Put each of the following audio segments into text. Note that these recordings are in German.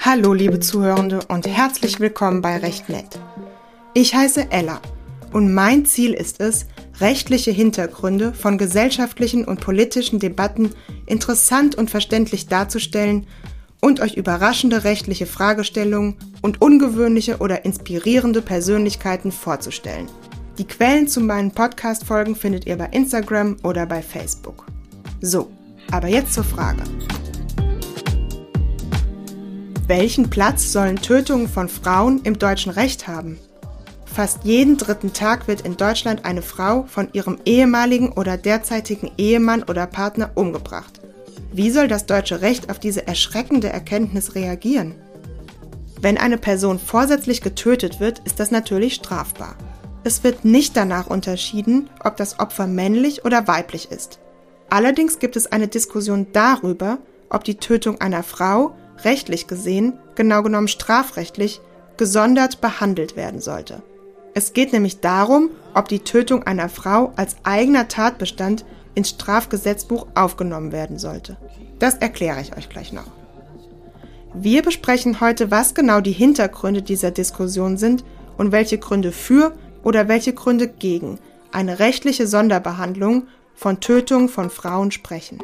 Hallo liebe Zuhörende und herzlich willkommen bei Recht Nett. Ich heiße Ella und mein Ziel ist es, rechtliche Hintergründe von gesellschaftlichen und politischen Debatten interessant und verständlich darzustellen und euch überraschende rechtliche Fragestellungen und ungewöhnliche oder inspirierende Persönlichkeiten vorzustellen. Die Quellen zu meinen Podcast-Folgen findet ihr bei Instagram oder bei Facebook. So, aber jetzt zur Frage. Welchen Platz sollen Tötungen von Frauen im deutschen Recht haben? Fast jeden dritten Tag wird in Deutschland eine Frau von ihrem ehemaligen oder derzeitigen Ehemann oder Partner umgebracht. Wie soll das deutsche Recht auf diese erschreckende Erkenntnis reagieren? Wenn eine Person vorsätzlich getötet wird, ist das natürlich strafbar. Es wird nicht danach unterschieden, ob das Opfer männlich oder weiblich ist. Allerdings gibt es eine Diskussion darüber, ob die Tötung einer Frau rechtlich gesehen, genau genommen strafrechtlich, gesondert behandelt werden sollte. Es geht nämlich darum, ob die Tötung einer Frau als eigener Tatbestand ins Strafgesetzbuch aufgenommen werden sollte. Das erkläre ich euch gleich noch. Wir besprechen heute, was genau die Hintergründe dieser Diskussion sind und welche Gründe für oder welche Gründe gegen eine rechtliche Sonderbehandlung von Tötung von Frauen sprechen.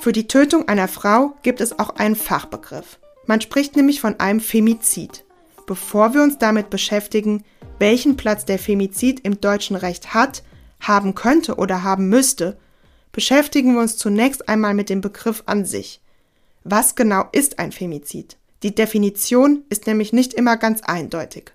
Für die Tötung einer Frau gibt es auch einen Fachbegriff. Man spricht nämlich von einem Femizid. Bevor wir uns damit beschäftigen, welchen Platz der Femizid im deutschen Recht hat, haben könnte oder haben müsste, beschäftigen wir uns zunächst einmal mit dem Begriff an sich. Was genau ist ein Femizid? Die Definition ist nämlich nicht immer ganz eindeutig.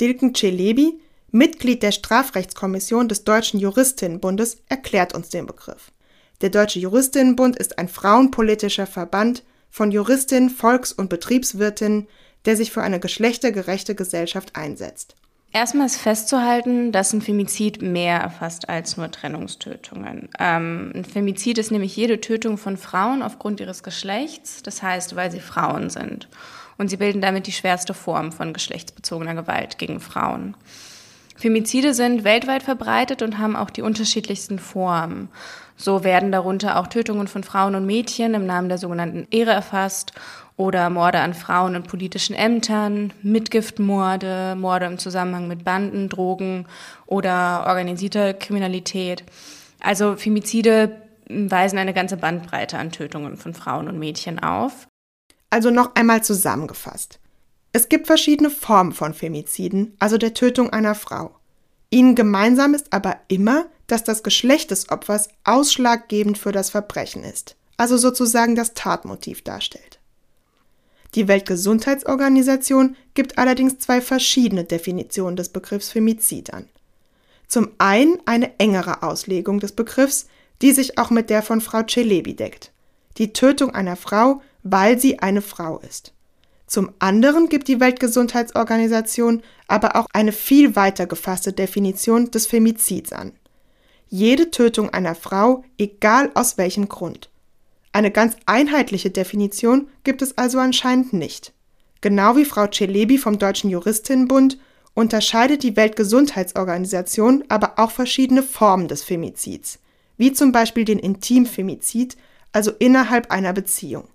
Dilken Celebi, Mitglied der Strafrechtskommission des Deutschen Juristinnenbundes, erklärt uns den Begriff. Der Deutsche Juristinnenbund ist ein frauenpolitischer Verband von Juristinnen, Volks- und Betriebswirtinnen, der sich für eine geschlechtergerechte Gesellschaft einsetzt. Erstmal ist festzuhalten, dass ein Femizid mehr erfasst als nur Trennungstötungen. Ähm, ein Femizid ist nämlich jede Tötung von Frauen aufgrund ihres Geschlechts, das heißt, weil sie Frauen sind. Und sie bilden damit die schwerste Form von geschlechtsbezogener Gewalt gegen Frauen. Femizide sind weltweit verbreitet und haben auch die unterschiedlichsten Formen. So werden darunter auch Tötungen von Frauen und Mädchen im Namen der sogenannten Ehre erfasst oder Morde an Frauen in politischen Ämtern, Mitgiftmorde, Morde im Zusammenhang mit Banden, Drogen oder organisierter Kriminalität. Also Femizide weisen eine ganze Bandbreite an Tötungen von Frauen und Mädchen auf. Also noch einmal zusammengefasst. Es gibt verschiedene Formen von Femiziden, also der Tötung einer Frau. Ihnen gemeinsam ist aber immer, dass das Geschlecht des Opfers ausschlaggebend für das Verbrechen ist, also sozusagen das Tatmotiv darstellt. Die Weltgesundheitsorganisation gibt allerdings zwei verschiedene Definitionen des Begriffs Femizid an. Zum einen eine engere Auslegung des Begriffs, die sich auch mit der von Frau Celebi deckt. Die Tötung einer Frau, weil sie eine Frau ist. Zum anderen gibt die Weltgesundheitsorganisation aber auch eine viel weiter gefasste Definition des Femizids an jede Tötung einer Frau, egal aus welchem Grund. Eine ganz einheitliche Definition gibt es also anscheinend nicht. Genau wie Frau Celebi vom Deutschen Juristinnenbund unterscheidet die Weltgesundheitsorganisation aber auch verschiedene Formen des Femizids, wie zum Beispiel den Intimfemizid, also innerhalb einer Beziehung.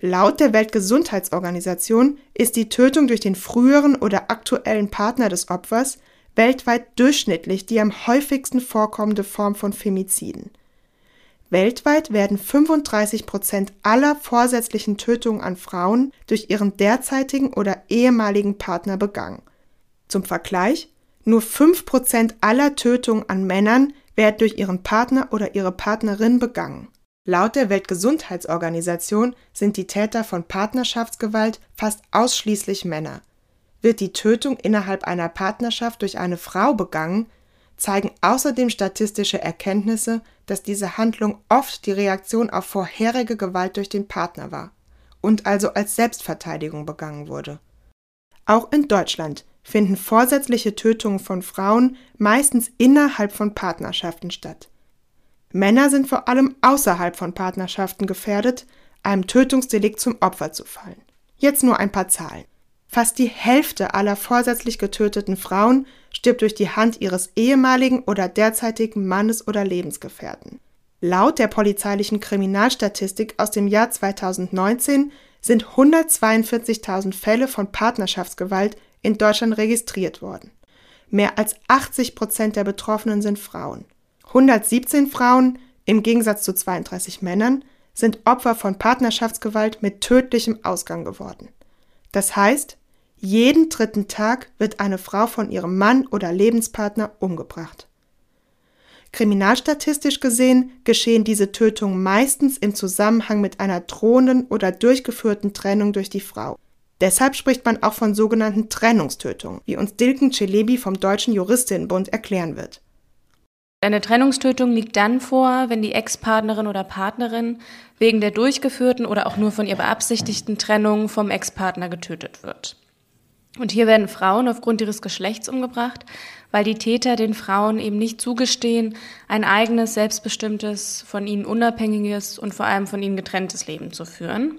Laut der Weltgesundheitsorganisation ist die Tötung durch den früheren oder aktuellen Partner des Opfers weltweit durchschnittlich die am häufigsten vorkommende Form von Femiziden. Weltweit werden 35 Prozent aller vorsätzlichen Tötungen an Frauen durch ihren derzeitigen oder ehemaligen Partner begangen. Zum Vergleich, nur 5 Prozent aller Tötungen an Männern werden durch ihren Partner oder ihre Partnerin begangen. Laut der Weltgesundheitsorganisation sind die Täter von Partnerschaftsgewalt fast ausschließlich Männer. Wird die Tötung innerhalb einer Partnerschaft durch eine Frau begangen, zeigen außerdem statistische Erkenntnisse, dass diese Handlung oft die Reaktion auf vorherige Gewalt durch den Partner war und also als Selbstverteidigung begangen wurde. Auch in Deutschland finden vorsätzliche Tötungen von Frauen meistens innerhalb von Partnerschaften statt. Männer sind vor allem außerhalb von Partnerschaften gefährdet, einem Tötungsdelikt zum Opfer zu fallen. Jetzt nur ein paar Zahlen. Fast die Hälfte aller vorsätzlich getöteten Frauen stirbt durch die Hand ihres ehemaligen oder derzeitigen Mannes oder Lebensgefährten. Laut der polizeilichen Kriminalstatistik aus dem Jahr 2019 sind 142.000 Fälle von Partnerschaftsgewalt in Deutschland registriert worden. Mehr als 80 Prozent der Betroffenen sind Frauen. 117 Frauen, im Gegensatz zu 32 Männern, sind Opfer von Partnerschaftsgewalt mit tödlichem Ausgang geworden. Das heißt, jeden dritten Tag wird eine Frau von ihrem Mann oder Lebenspartner umgebracht. Kriminalstatistisch gesehen geschehen diese Tötungen meistens im Zusammenhang mit einer drohenden oder durchgeführten Trennung durch die Frau. Deshalb spricht man auch von sogenannten Trennungstötungen, wie uns Dilken Celebi vom Deutschen Juristinnenbund erklären wird. Eine Trennungstötung liegt dann vor, wenn die Ex-Partnerin oder Partnerin wegen der durchgeführten oder auch nur von ihr beabsichtigten Trennung vom Ex-Partner getötet wird. Und hier werden Frauen aufgrund ihres Geschlechts umgebracht, weil die Täter den Frauen eben nicht zugestehen, ein eigenes, selbstbestimmtes, von ihnen unabhängiges und vor allem von ihnen getrenntes Leben zu führen.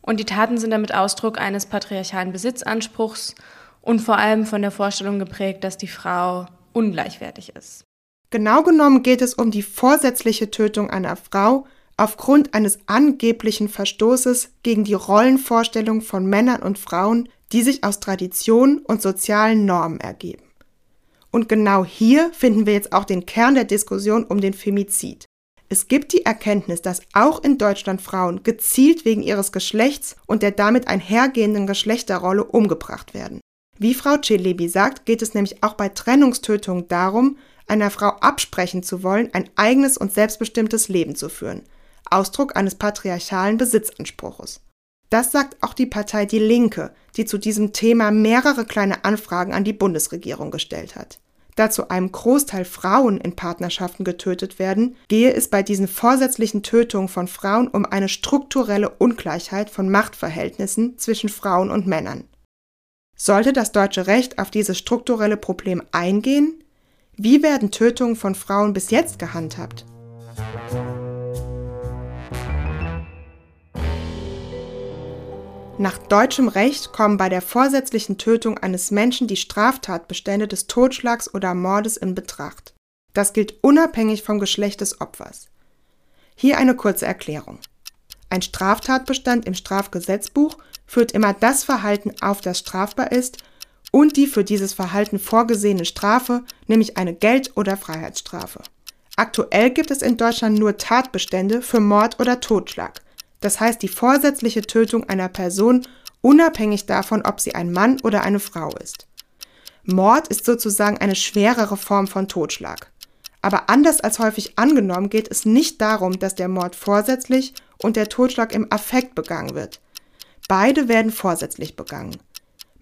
Und die Taten sind damit Ausdruck eines patriarchalen Besitzanspruchs und vor allem von der Vorstellung geprägt, dass die Frau ungleichwertig ist. Genau genommen geht es um die vorsätzliche Tötung einer Frau aufgrund eines angeblichen Verstoßes gegen die Rollenvorstellung von Männern und Frauen, die sich aus Tradition und sozialen Normen ergeben. Und genau hier finden wir jetzt auch den Kern der Diskussion um den Femizid. Es gibt die Erkenntnis, dass auch in Deutschland Frauen gezielt wegen ihres Geschlechts und der damit einhergehenden Geschlechterrolle umgebracht werden. Wie Frau Celebi sagt, geht es nämlich auch bei Trennungstötungen darum, einer Frau absprechen zu wollen, ein eigenes und selbstbestimmtes Leben zu führen. Ausdruck eines patriarchalen Besitzanspruches. Das sagt auch die Partei Die Linke, die zu diesem Thema mehrere kleine Anfragen an die Bundesregierung gestellt hat. Da zu einem Großteil Frauen in Partnerschaften getötet werden, gehe es bei diesen vorsätzlichen Tötungen von Frauen um eine strukturelle Ungleichheit von Machtverhältnissen zwischen Frauen und Männern. Sollte das deutsche Recht auf dieses strukturelle Problem eingehen, wie werden Tötungen von Frauen bis jetzt gehandhabt? Nach deutschem Recht kommen bei der vorsätzlichen Tötung eines Menschen die Straftatbestände des Totschlags oder Mordes in Betracht. Das gilt unabhängig vom Geschlecht des Opfers. Hier eine kurze Erklärung. Ein Straftatbestand im Strafgesetzbuch führt immer das Verhalten auf, das strafbar ist und die für dieses Verhalten vorgesehene Strafe, nämlich eine Geld- oder Freiheitsstrafe. Aktuell gibt es in Deutschland nur Tatbestände für Mord oder Totschlag, das heißt die vorsätzliche Tötung einer Person unabhängig davon, ob sie ein Mann oder eine Frau ist. Mord ist sozusagen eine schwerere Form von Totschlag. Aber anders als häufig angenommen geht es nicht darum, dass der Mord vorsätzlich und der Totschlag im Affekt begangen wird. Beide werden vorsätzlich begangen.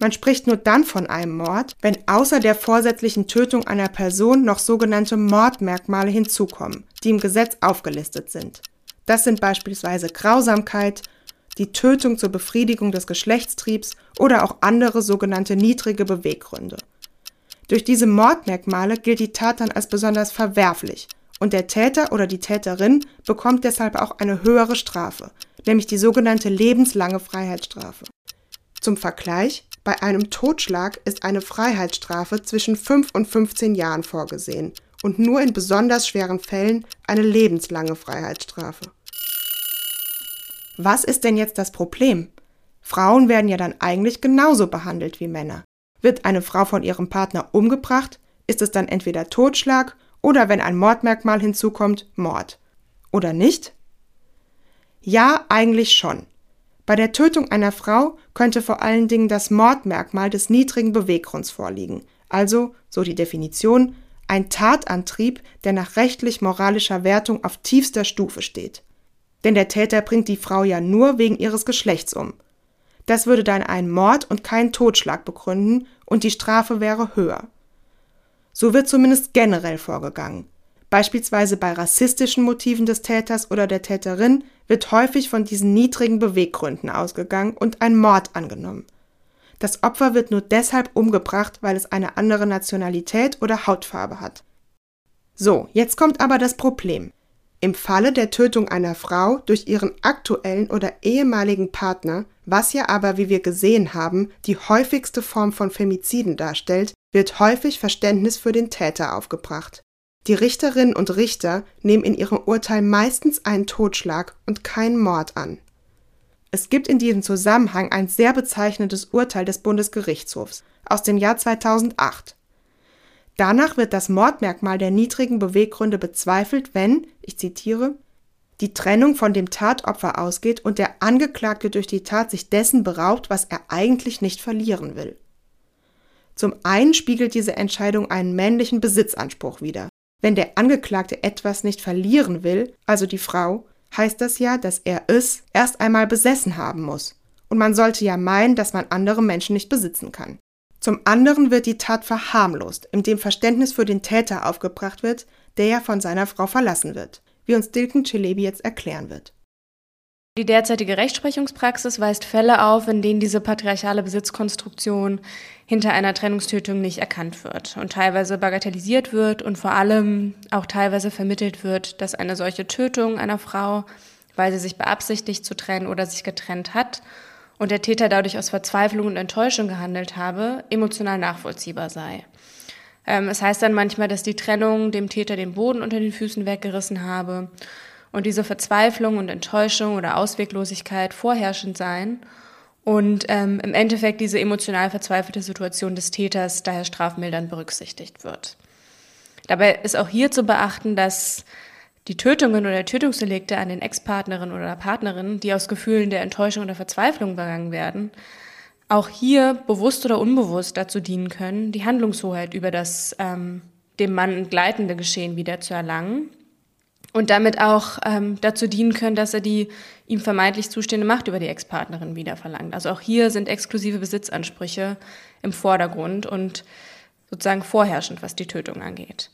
Man spricht nur dann von einem Mord, wenn außer der vorsätzlichen Tötung einer Person noch sogenannte Mordmerkmale hinzukommen, die im Gesetz aufgelistet sind. Das sind beispielsweise Grausamkeit, die Tötung zur Befriedigung des Geschlechtstriebs oder auch andere sogenannte niedrige Beweggründe. Durch diese Mordmerkmale gilt die Tat dann als besonders verwerflich und der Täter oder die Täterin bekommt deshalb auch eine höhere Strafe, nämlich die sogenannte lebenslange Freiheitsstrafe. Zum Vergleich, bei einem Totschlag ist eine Freiheitsstrafe zwischen 5 und 15 Jahren vorgesehen und nur in besonders schweren Fällen eine lebenslange Freiheitsstrafe. Was ist denn jetzt das Problem? Frauen werden ja dann eigentlich genauso behandelt wie Männer. Wird eine Frau von ihrem Partner umgebracht, ist es dann entweder Totschlag oder wenn ein Mordmerkmal hinzukommt, Mord. Oder nicht? Ja, eigentlich schon. Bei der Tötung einer Frau könnte vor allen Dingen das Mordmerkmal des niedrigen Beweggrunds vorliegen, also, so die Definition, ein Tatantrieb, der nach rechtlich-moralischer Wertung auf tiefster Stufe steht. Denn der Täter bringt die Frau ja nur wegen ihres Geschlechts um. Das würde dann einen Mord und keinen Totschlag begründen und die Strafe wäre höher. So wird zumindest generell vorgegangen. Beispielsweise bei rassistischen Motiven des Täters oder der Täterin wird häufig von diesen niedrigen Beweggründen ausgegangen und ein Mord angenommen. Das Opfer wird nur deshalb umgebracht, weil es eine andere Nationalität oder Hautfarbe hat. So, jetzt kommt aber das Problem. Im Falle der Tötung einer Frau durch ihren aktuellen oder ehemaligen Partner Was ja aber, wie wir gesehen haben, die häufigste Form von Femiziden darstellt, wird häufig Verständnis für den Täter aufgebracht. Die Richterinnen und Richter nehmen in ihrem Urteil meistens einen Totschlag und keinen Mord an. Es gibt in diesem Zusammenhang ein sehr bezeichnendes Urteil des Bundesgerichtshofs aus dem Jahr 2008. Danach wird das Mordmerkmal der niedrigen Beweggründe bezweifelt, wenn, ich zitiere, die Trennung von dem Tatopfer ausgeht und der Angeklagte durch die Tat sich dessen beraubt, was er eigentlich nicht verlieren will. Zum einen spiegelt diese Entscheidung einen männlichen Besitzanspruch wider. Wenn der Angeklagte etwas nicht verlieren will, also die Frau, heißt das ja, dass er es erst einmal besessen haben muss. Und man sollte ja meinen, dass man andere Menschen nicht besitzen kann. Zum anderen wird die Tat verharmlost, indem Verständnis für den Täter aufgebracht wird, der ja von seiner Frau verlassen wird, wie uns Dilken Celebi jetzt erklären wird. Die derzeitige Rechtsprechungspraxis weist Fälle auf, in denen diese patriarchale Besitzkonstruktion hinter einer Trennungstötung nicht erkannt wird und teilweise bagatellisiert wird und vor allem auch teilweise vermittelt wird, dass eine solche Tötung einer Frau, weil sie sich beabsichtigt zu trennen oder sich getrennt hat und der Täter dadurch aus Verzweiflung und Enttäuschung gehandelt habe, emotional nachvollziehbar sei. Ähm, es heißt dann manchmal, dass die Trennung dem Täter den Boden unter den Füßen weggerissen habe und diese Verzweiflung und Enttäuschung oder Ausweglosigkeit vorherrschend sein und ähm, im Endeffekt diese emotional verzweifelte Situation des Täters daher strafmildernd berücksichtigt wird. Dabei ist auch hier zu beachten, dass die Tötungen oder Tötungsdelikte an den Ex-Partnerinnen oder Partnerinnen, die aus Gefühlen der Enttäuschung oder Verzweiflung begangen werden, auch hier bewusst oder unbewusst dazu dienen können, die Handlungshoheit über das ähm, dem Mann entgleitende Geschehen wieder zu erlangen und damit auch ähm, dazu dienen können, dass er die ihm vermeintlich zustehende Macht über die Ex-Partnerin wieder verlangt. Also auch hier sind exklusive Besitzansprüche im Vordergrund und sozusagen vorherrschend, was die Tötung angeht.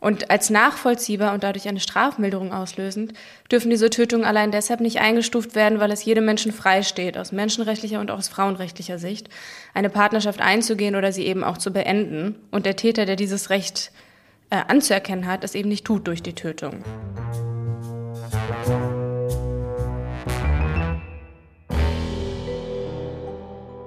Und als nachvollziehbar und dadurch eine Strafmilderung auslösend, dürfen diese Tötungen allein deshalb nicht eingestuft werden, weil es jedem Menschen freisteht, aus menschenrechtlicher und auch aus frauenrechtlicher Sicht, eine Partnerschaft einzugehen oder sie eben auch zu beenden. Und der Täter, der dieses Recht äh, anzuerkennen hat, es eben nicht tut durch die Tötung.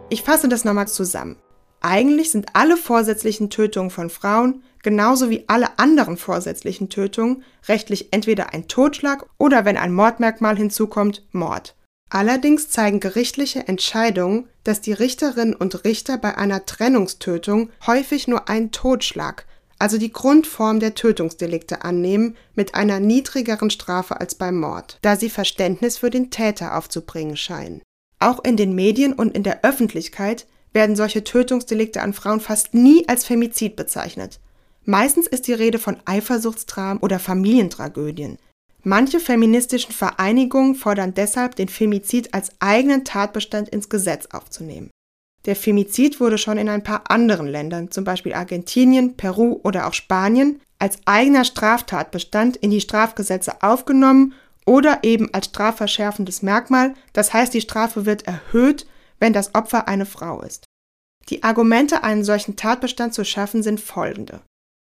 Ich fasse das nochmal zusammen. Eigentlich sind alle vorsätzlichen Tötungen von Frauen, genauso wie alle anderen vorsätzlichen Tötungen, rechtlich entweder ein Totschlag oder, wenn ein Mordmerkmal hinzukommt, Mord. Allerdings zeigen gerichtliche Entscheidungen, dass die Richterinnen und Richter bei einer Trennungstötung häufig nur einen Totschlag, also die Grundform der Tötungsdelikte annehmen, mit einer niedrigeren Strafe als beim Mord, da sie Verständnis für den Täter aufzubringen scheinen. Auch in den Medien und in der Öffentlichkeit werden solche Tötungsdelikte an Frauen fast nie als Femizid bezeichnet. Meistens ist die Rede von Eifersuchtstramen oder Familientragödien. Manche feministischen Vereinigungen fordern deshalb, den Femizid als eigenen Tatbestand ins Gesetz aufzunehmen. Der Femizid wurde schon in ein paar anderen Ländern, zum Beispiel Argentinien, Peru oder auch Spanien, als eigener Straftatbestand in die Strafgesetze aufgenommen oder eben als strafverschärfendes Merkmal, das heißt die Strafe wird erhöht, wenn das Opfer eine Frau ist. Die Argumente, einen solchen Tatbestand zu schaffen, sind folgende.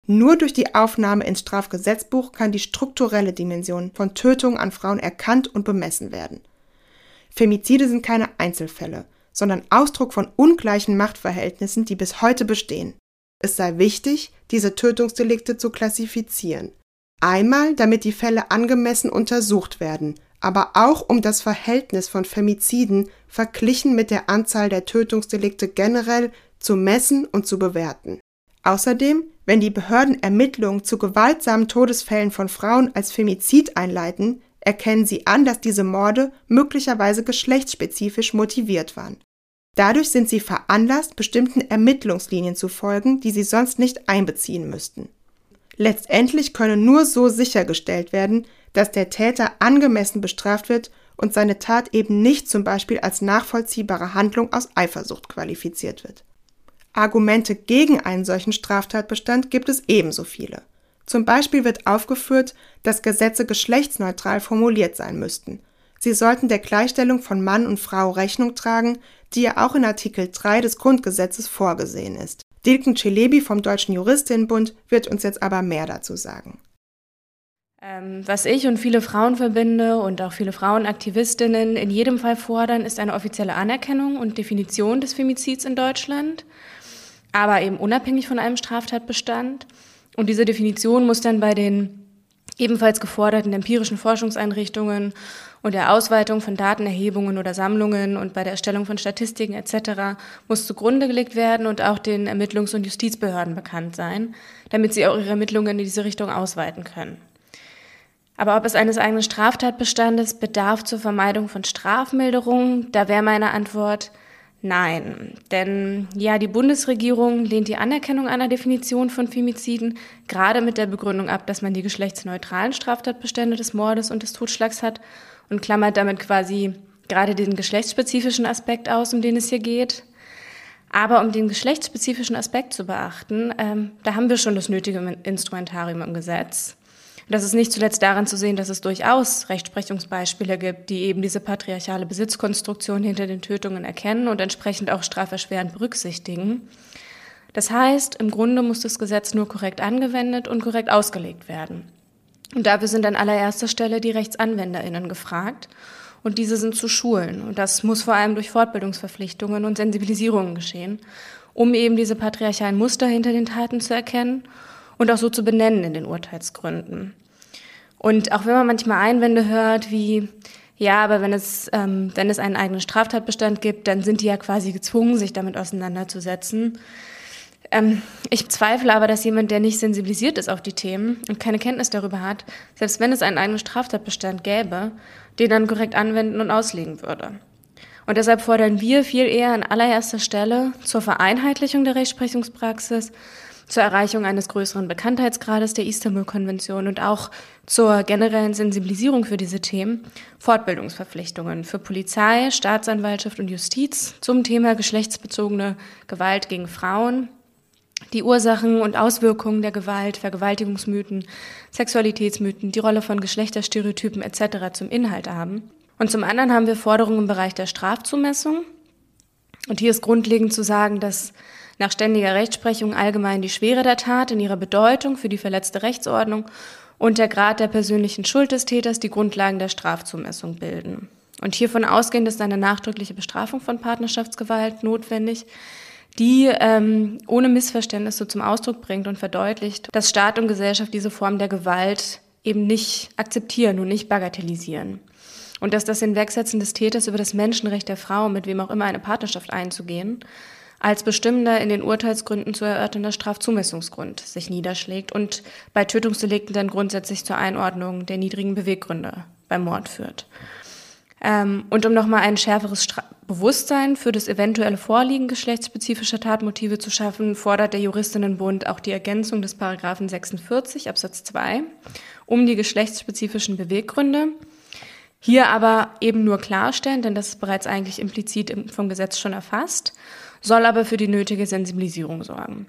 Nur durch die Aufnahme ins Strafgesetzbuch kann die strukturelle Dimension von Tötungen an Frauen erkannt und bemessen werden. Femizide sind keine Einzelfälle, sondern Ausdruck von ungleichen Machtverhältnissen, die bis heute bestehen. Es sei wichtig, diese Tötungsdelikte zu klassifizieren. Einmal, damit die Fälle angemessen untersucht werden, aber auch um das Verhältnis von Femiziden verglichen mit der Anzahl der Tötungsdelikte generell zu messen und zu bewerten. Außerdem, wenn die Behörden Ermittlungen zu gewaltsamen Todesfällen von Frauen als Femizid einleiten, erkennen sie an, dass diese Morde möglicherweise geschlechtsspezifisch motiviert waren. Dadurch sind sie veranlasst, bestimmten Ermittlungslinien zu folgen, die sie sonst nicht einbeziehen müssten. Letztendlich könne nur so sichergestellt werden, dass der Täter angemessen bestraft wird und seine Tat eben nicht zum Beispiel als nachvollziehbare Handlung aus Eifersucht qualifiziert wird. Argumente gegen einen solchen Straftatbestand gibt es ebenso viele. Zum Beispiel wird aufgeführt, dass Gesetze geschlechtsneutral formuliert sein müssten. Sie sollten der Gleichstellung von Mann und Frau Rechnung tragen, die ja auch in Artikel 3 des Grundgesetzes vorgesehen ist. Dilken Celebi vom Deutschen Juristinnenbund wird uns jetzt aber mehr dazu sagen. Ähm, was ich und viele Frauenverbände und auch viele Frauenaktivistinnen in jedem Fall fordern, ist eine offizielle Anerkennung und Definition des Femizids in Deutschland, aber eben unabhängig von einem Straftatbestand. Und diese Definition muss dann bei den ebenfalls geforderten empirischen Forschungseinrichtungen und der Ausweitung von Datenerhebungen oder Sammlungen und bei der Erstellung von Statistiken etc. muss zugrunde gelegt werden und auch den Ermittlungs- und Justizbehörden bekannt sein, damit sie auch ihre Ermittlungen in diese Richtung ausweiten können. Aber ob es eines eigenen Straftatbestandes bedarf zur Vermeidung von Strafmilderungen, da wäre meine Antwort nein. Denn ja, die Bundesregierung lehnt die Anerkennung einer Definition von Femiziden gerade mit der Begründung ab, dass man die geschlechtsneutralen Straftatbestände des Mordes und des Totschlags hat und klammert damit quasi gerade den geschlechtsspezifischen Aspekt aus, um den es hier geht. Aber um den geschlechtsspezifischen Aspekt zu beachten, ähm, da haben wir schon das nötige Instrumentarium im Gesetz. Das ist nicht zuletzt daran zu sehen, dass es durchaus Rechtsprechungsbeispiele gibt, die eben diese patriarchale Besitzkonstruktion hinter den Tötungen erkennen und entsprechend auch straferschwerend berücksichtigen. Das heißt, im Grunde muss das Gesetz nur korrekt angewendet und korrekt ausgelegt werden. Und dafür sind an allererster Stelle die Rechtsanwenderinnen gefragt. Und diese sind zu schulen. Und das muss vor allem durch Fortbildungsverpflichtungen und Sensibilisierungen geschehen, um eben diese patriarchalen Muster hinter den Taten zu erkennen und auch so zu benennen in den Urteilsgründen. Und auch wenn man manchmal Einwände hört, wie, ja, aber wenn es, ähm, wenn es einen eigenen Straftatbestand gibt, dann sind die ja quasi gezwungen, sich damit auseinanderzusetzen. Ähm, ich zweifle aber, dass jemand, der nicht sensibilisiert ist auf die Themen und keine Kenntnis darüber hat, selbst wenn es einen eigenen Straftatbestand gäbe, den dann korrekt anwenden und auslegen würde. Und deshalb fordern wir viel eher an allererster Stelle zur Vereinheitlichung der Rechtsprechungspraxis zur Erreichung eines größeren Bekanntheitsgrades der Istanbul-Konvention und auch zur generellen Sensibilisierung für diese Themen Fortbildungsverpflichtungen für Polizei, Staatsanwaltschaft und Justiz zum Thema geschlechtsbezogene Gewalt gegen Frauen, die Ursachen und Auswirkungen der Gewalt, Vergewaltigungsmythen, Sexualitätsmythen, die Rolle von Geschlechterstereotypen etc. zum Inhalt haben. Und zum anderen haben wir Forderungen im Bereich der Strafzumessung. Und hier ist grundlegend zu sagen, dass nach ständiger Rechtsprechung allgemein die Schwere der Tat in ihrer Bedeutung für die verletzte Rechtsordnung und der Grad der persönlichen Schuld des Täters die Grundlagen der Strafzumessung bilden. Und hiervon ausgehend ist eine nachdrückliche Bestrafung von Partnerschaftsgewalt notwendig, die ähm, ohne Missverständnisse zum Ausdruck bringt und verdeutlicht, dass Staat und Gesellschaft diese Form der Gewalt eben nicht akzeptieren und nicht bagatellisieren. Und dass das Hinwegsetzen des Täters über das Menschenrecht der Frau, mit wem auch immer eine Partnerschaft einzugehen, als bestimmender in den Urteilsgründen zu erörternder Strafzumessungsgrund sich niederschlägt und bei Tötungsdelikten dann grundsätzlich zur Einordnung der niedrigen Beweggründe beim Mord führt. Ähm, und um nochmal ein schärferes Stra Bewusstsein für das eventuelle Vorliegen geschlechtsspezifischer Tatmotive zu schaffen, fordert der Juristinnenbund auch die Ergänzung des Paragraphen 46 Absatz 2 um die geschlechtsspezifischen Beweggründe. Hier aber eben nur klarstellen, denn das ist bereits eigentlich implizit vom Gesetz schon erfasst soll aber für die nötige Sensibilisierung sorgen.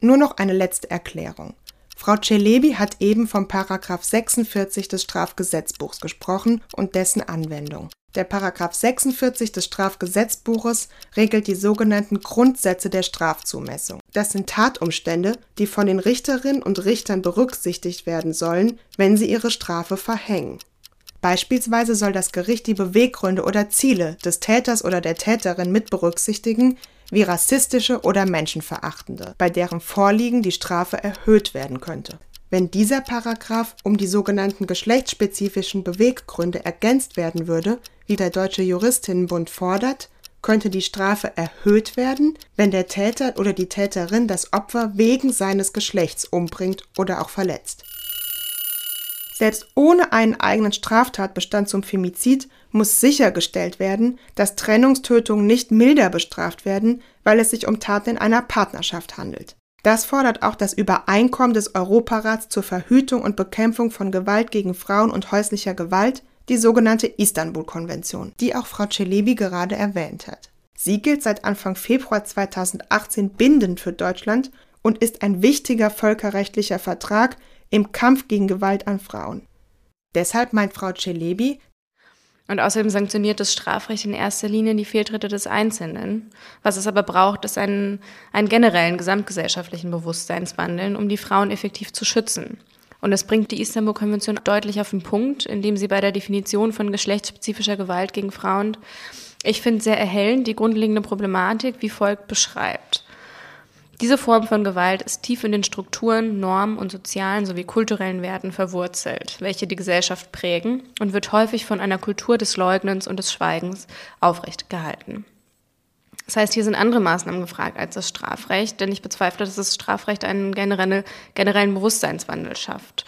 Nur noch eine letzte Erklärung. Frau Celebi hat eben vom Paragraph 46 des Strafgesetzbuchs gesprochen und dessen Anwendung. Der Paragraph 46 des Strafgesetzbuches regelt die sogenannten Grundsätze der Strafzumessung. Das sind Tatumstände, die von den Richterinnen und Richtern berücksichtigt werden sollen, wenn sie ihre Strafe verhängen. Beispielsweise soll das Gericht die Beweggründe oder Ziele des Täters oder der Täterin mit berücksichtigen, wie rassistische oder menschenverachtende, bei deren Vorliegen die Strafe erhöht werden könnte. Wenn dieser Paragraph um die sogenannten geschlechtsspezifischen Beweggründe ergänzt werden würde, wie der Deutsche Juristinnenbund fordert, könnte die Strafe erhöht werden, wenn der Täter oder die Täterin das Opfer wegen seines Geschlechts umbringt oder auch verletzt. Selbst ohne einen eigenen Straftatbestand zum Femizid muss sichergestellt werden, dass Trennungstötungen nicht milder bestraft werden, weil es sich um Taten in einer Partnerschaft handelt. Das fordert auch das Übereinkommen des Europarats zur Verhütung und Bekämpfung von Gewalt gegen Frauen und häuslicher Gewalt, die sogenannte Istanbul-Konvention, die auch Frau Celebi gerade erwähnt hat. Sie gilt seit Anfang Februar 2018 bindend für Deutschland und ist ein wichtiger völkerrechtlicher Vertrag, im Kampf gegen Gewalt an Frauen. Deshalb meint Frau Celebi, und außerdem sanktioniert das Strafrecht in erster Linie die Fehltritte des Einzelnen. Was es aber braucht, ist einen, einen generellen gesamtgesellschaftlichen Bewusstseinswandel, um die Frauen effektiv zu schützen. Und das bringt die Istanbul-Konvention deutlich auf den Punkt, indem sie bei der Definition von geschlechtsspezifischer Gewalt gegen Frauen, ich finde sehr erhellend, die grundlegende Problematik wie folgt beschreibt. Diese Form von Gewalt ist tief in den Strukturen, Normen und sozialen sowie kulturellen Werten verwurzelt, welche die Gesellschaft prägen und wird häufig von einer Kultur des Leugnens und des Schweigens aufrecht gehalten. Das heißt, hier sind andere Maßnahmen gefragt als das Strafrecht, denn ich bezweifle, dass das Strafrecht einen generelle, generellen Bewusstseinswandel schafft.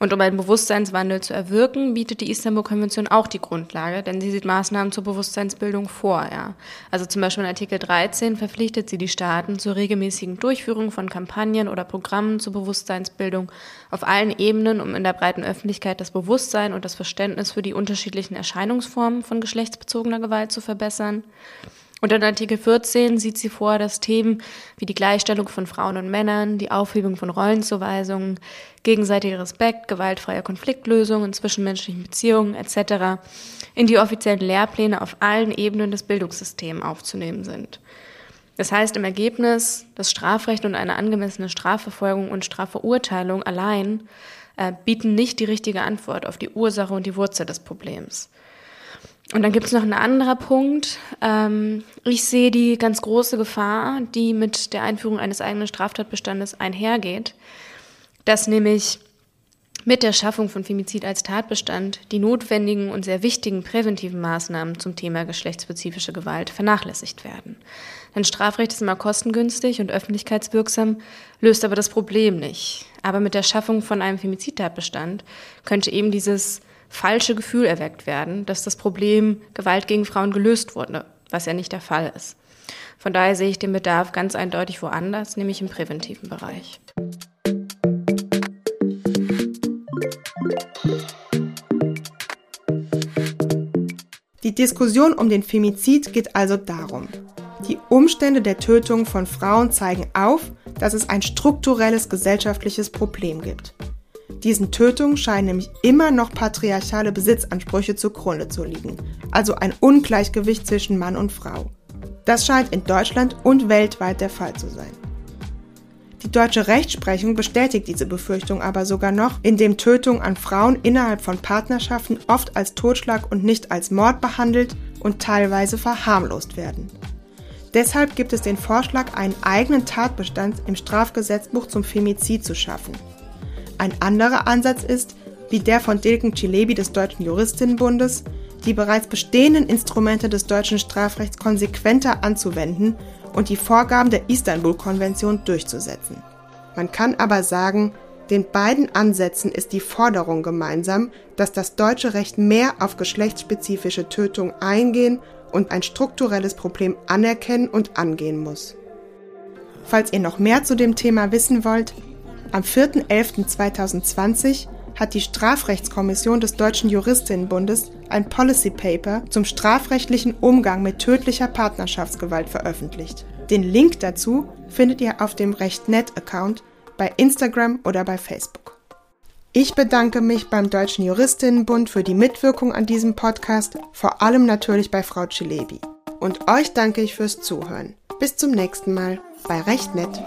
Und um einen Bewusstseinswandel zu erwirken, bietet die Istanbul-Konvention auch die Grundlage, denn sie sieht Maßnahmen zur Bewusstseinsbildung vor. Ja. Also zum Beispiel in Artikel 13 verpflichtet sie die Staaten zur regelmäßigen Durchführung von Kampagnen oder Programmen zur Bewusstseinsbildung auf allen Ebenen, um in der breiten Öffentlichkeit das Bewusstsein und das Verständnis für die unterschiedlichen Erscheinungsformen von geschlechtsbezogener Gewalt zu verbessern. Und in Artikel 14 sieht sie vor, dass Themen wie die Gleichstellung von Frauen und Männern, die Aufhebung von Rollenzuweisungen, gegenseitiger Respekt, gewaltfreie Konfliktlösung in zwischenmenschlichen Beziehungen etc. in die offiziellen Lehrpläne auf allen Ebenen des Bildungssystems aufzunehmen sind. Das heißt im Ergebnis, das Strafrecht und eine angemessene Strafverfolgung und Strafverurteilung allein äh, bieten nicht die richtige Antwort auf die Ursache und die Wurzel des Problems. Und dann gibt es noch einen anderen Punkt. Ähm, ich sehe die ganz große Gefahr, die mit der Einführung eines eigenen Straftatbestandes einhergeht, dass nämlich mit der Schaffung von Femizid als Tatbestand die notwendigen und sehr wichtigen präventiven Maßnahmen zum Thema geschlechtsspezifische Gewalt vernachlässigt werden. Denn Strafrecht ist immer kostengünstig und öffentlichkeitswirksam, löst aber das Problem nicht. Aber mit der Schaffung von einem Femizidtatbestand könnte eben dieses falsche Gefühl erweckt werden, dass das Problem Gewalt gegen Frauen gelöst wurde, was ja nicht der Fall ist. Von daher sehe ich den Bedarf ganz eindeutig woanders, nämlich im präventiven Bereich. Die Diskussion um den Femizid geht also darum. Die Umstände der Tötung von Frauen zeigen auf, dass es ein strukturelles gesellschaftliches Problem gibt. Diesen Tötungen scheinen nämlich immer noch patriarchale Besitzansprüche zugrunde zu liegen, also ein Ungleichgewicht zwischen Mann und Frau. Das scheint in Deutschland und weltweit der Fall zu sein. Die deutsche Rechtsprechung bestätigt diese Befürchtung aber sogar noch, indem Tötungen an Frauen innerhalb von Partnerschaften oft als Totschlag und nicht als Mord behandelt und teilweise verharmlost werden. Deshalb gibt es den Vorschlag, einen eigenen Tatbestand im Strafgesetzbuch zum Femizid zu schaffen. Ein anderer Ansatz ist, wie der von Dilken Cilebi des Deutschen Juristinnenbundes, die bereits bestehenden Instrumente des deutschen Strafrechts konsequenter anzuwenden und die Vorgaben der Istanbul-Konvention durchzusetzen. Man kann aber sagen, den beiden Ansätzen ist die Forderung gemeinsam, dass das deutsche Recht mehr auf geschlechtsspezifische Tötung eingehen und ein strukturelles Problem anerkennen und angehen muss. Falls ihr noch mehr zu dem Thema wissen wollt, am 4.11.2020 hat die Strafrechtskommission des Deutschen Juristinnenbundes ein Policy Paper zum strafrechtlichen Umgang mit tödlicher Partnerschaftsgewalt veröffentlicht. Den Link dazu findet ihr auf dem RechtNet-Account bei Instagram oder bei Facebook. Ich bedanke mich beim Deutschen Juristinnenbund für die Mitwirkung an diesem Podcast, vor allem natürlich bei Frau Cilebi. Und euch danke ich fürs Zuhören. Bis zum nächsten Mal bei RechtNet.